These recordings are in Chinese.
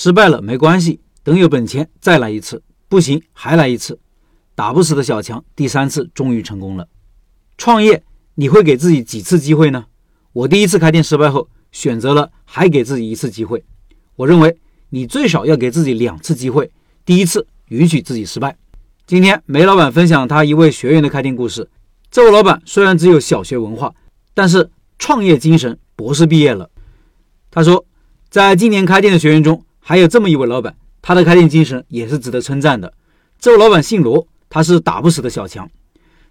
失败了没关系，等有本钱再来一次，不行还来一次，打不死的小强第三次终于成功了。创业你会给自己几次机会呢？我第一次开店失败后，选择了还给自己一次机会。我认为你最少要给自己两次机会，第一次允许自己失败。今天梅老板分享他一位学员的开店故事。这位老板虽然只有小学文化，但是创业精神博士毕业了。他说，在今年开店的学员中，还有这么一位老板，他的开店精神也是值得称赞的。这位老板姓罗，他是打不死的小强。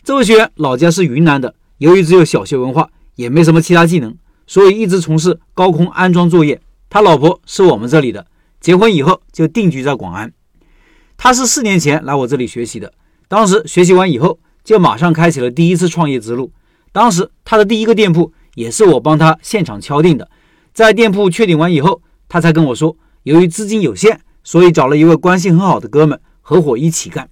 这位学员老家是云南的，由于只有小学文化。也没什么其他技能，所以一直从事高空安装作业。他老婆是我们这里的，结婚以后就定居在广安。他是四年前来我这里学习的，当时学习完以后就马上开启了第一次创业之路。当时他的第一个店铺也是我帮他现场敲定的，在店铺确定完以后，他才跟我说，由于资金有限，所以找了一位关系很好的哥们合伙一起干。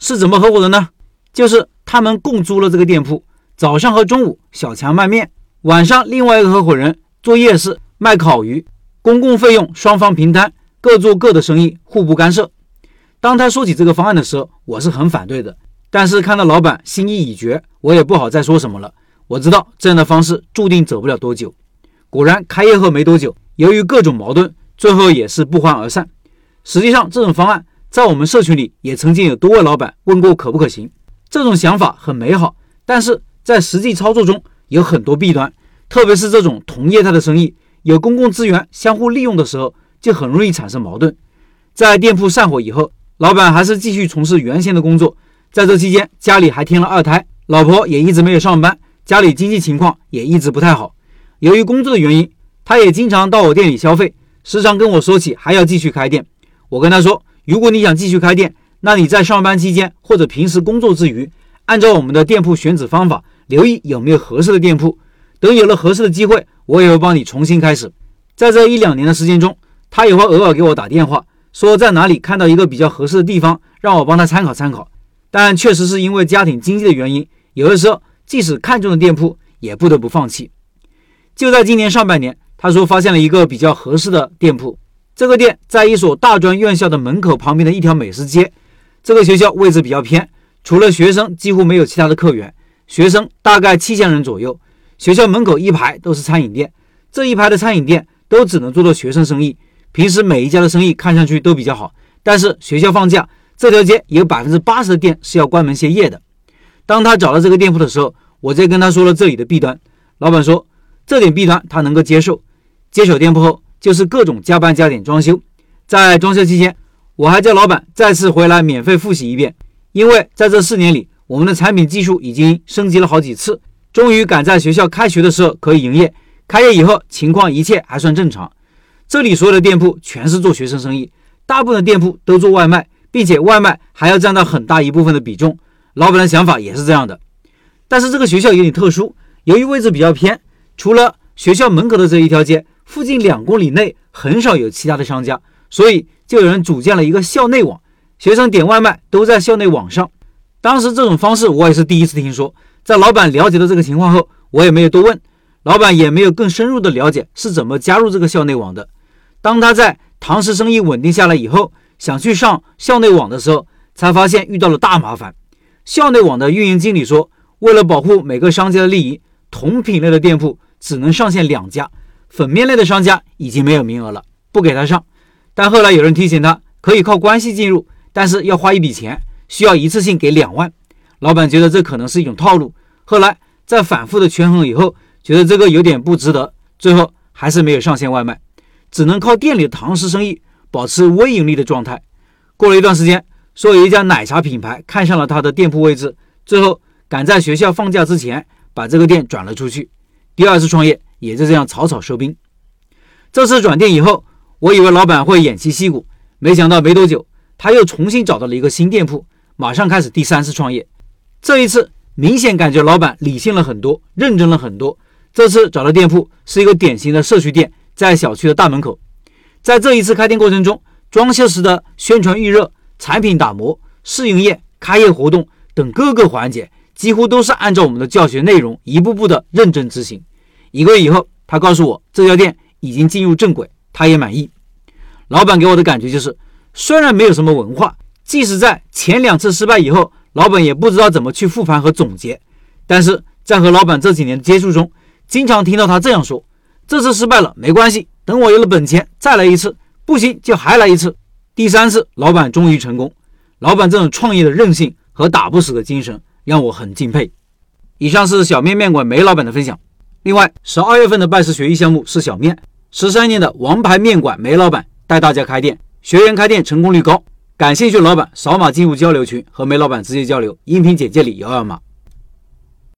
是怎么合伙的呢？就是他们共租了这个店铺。早上和中午，小强卖面；晚上，另外一个合伙人做夜市卖烤鱼。公共费用双方平摊，各做各的生意，互不干涉。当他说起这个方案的时候，我是很反对的。但是看到老板心意已决，我也不好再说什么了。我知道这样的方式注定走不了多久。果然，开业后没多久，由于各种矛盾，最后也是不欢而散。实际上，这种方案在我们社群里也曾经有多位老板问过可不可行。这种想法很美好，但是。在实际操作中有很多弊端，特别是这种同业态的生意，有公共资源相互利用的时候，就很容易产生矛盾。在店铺散伙以后，老板还是继续从事原先的工作。在这期间，家里还添了二胎，老婆也一直没有上班，家里经济情况也一直不太好。由于工作的原因，他也经常到我店里消费，时常跟我说起还要继续开店。我跟他说，如果你想继续开店，那你在上班期间或者平时工作之余，按照我们的店铺选址方法。留意有没有合适的店铺，等有了合适的机会，我也会帮你重新开始。在这一两年的时间中，他也会偶尔给我打电话，说在哪里看到一个比较合适的地方，让我帮他参考参考。但确实是因为家庭经济的原因，有的时候即使看中的店铺，也不得不放弃。就在今年上半年，他说发现了一个比较合适的店铺，这个店在一所大专院校的门口旁边的一条美食街。这个学校位置比较偏，除了学生，几乎没有其他的客源。学生大概七千人左右，学校门口一排都是餐饮店，这一排的餐饮店都只能做到学生生意。平时每一家的生意看上去都比较好，但是学校放假，这条街有百分之八十的店是要关门歇业的。当他找到这个店铺的时候，我再跟他说了这里的弊端。老板说这点弊端他能够接受。接手店铺后，就是各种加班加点装修。在装修期间，我还叫老板再次回来免费复习一遍，因为在这四年里。我们的产品技术已经升级了好几次，终于赶在学校开学的时候可以营业。开业以后，情况一切还算正常。这里所有的店铺全是做学生生意，大部分店铺都做外卖，并且外卖还要占到很大一部分的比重。老板的想法也是这样的。但是这个学校有点特殊，由于位置比较偏，除了学校门口的这一条街，附近两公里内很少有其他的商家，所以就有人组建了一个校内网，学生点外卖都在校内网上。当时这种方式我也是第一次听说，在老板了解到这个情况后，我也没有多问，老板也没有更深入的了解是怎么加入这个校内网的。当他在堂食生意稳定下来以后，想去上校内网的时候，才发现遇到了大麻烦。校内网的运营经理说，为了保护每个商家的利益，同品类的店铺只能上线两家，粉面类的商家已经没有名额了，不给他上。但后来有人提醒他，可以靠关系进入，但是要花一笔钱。需要一次性给两万，老板觉得这可能是一种套路。后来在反复的权衡以后，觉得这个有点不值得，最后还是没有上线外卖，只能靠店里的堂食生意保持微盈利的状态。过了一段时间，说有一家奶茶品牌看上了他的店铺位置，最后赶在学校放假之前把这个店转了出去。第二次创业也就这样草草收兵。这次转店以后，我以为老板会偃旗息鼓，没想到没多久他又重新找到了一个新店铺。马上开始第三次创业，这一次明显感觉老板理性了很多，认真了很多。这次找的店铺是一个典型的社区店，在小区的大门口。在这一次开店过程中，装修时的宣传预热、产品打磨、试营业、开业活动等各个环节，几乎都是按照我们的教学内容一步步的认真执行。一个月以后，他告诉我这家店已经进入正轨，他也满意。老板给我的感觉就是，虽然没有什么文化，即使在前两次失败以后，老板也不知道怎么去复盘和总结。但是在和老板这几年接触中，经常听到他这样说：“这次失败了没关系，等我有了本钱再来一次，不行就还来一次。”第三次，老板终于成功。老板这种创业的韧性和打不死的精神让我很敬佩。以上是小面面馆梅老板的分享。另外，十二月份的拜师学艺项目是小面十三年的王牌面馆梅老板带大家开店，学员开店成功率高。感兴趣老板扫码进入交流群和梅老板直接交流，音频简介里摇摇码。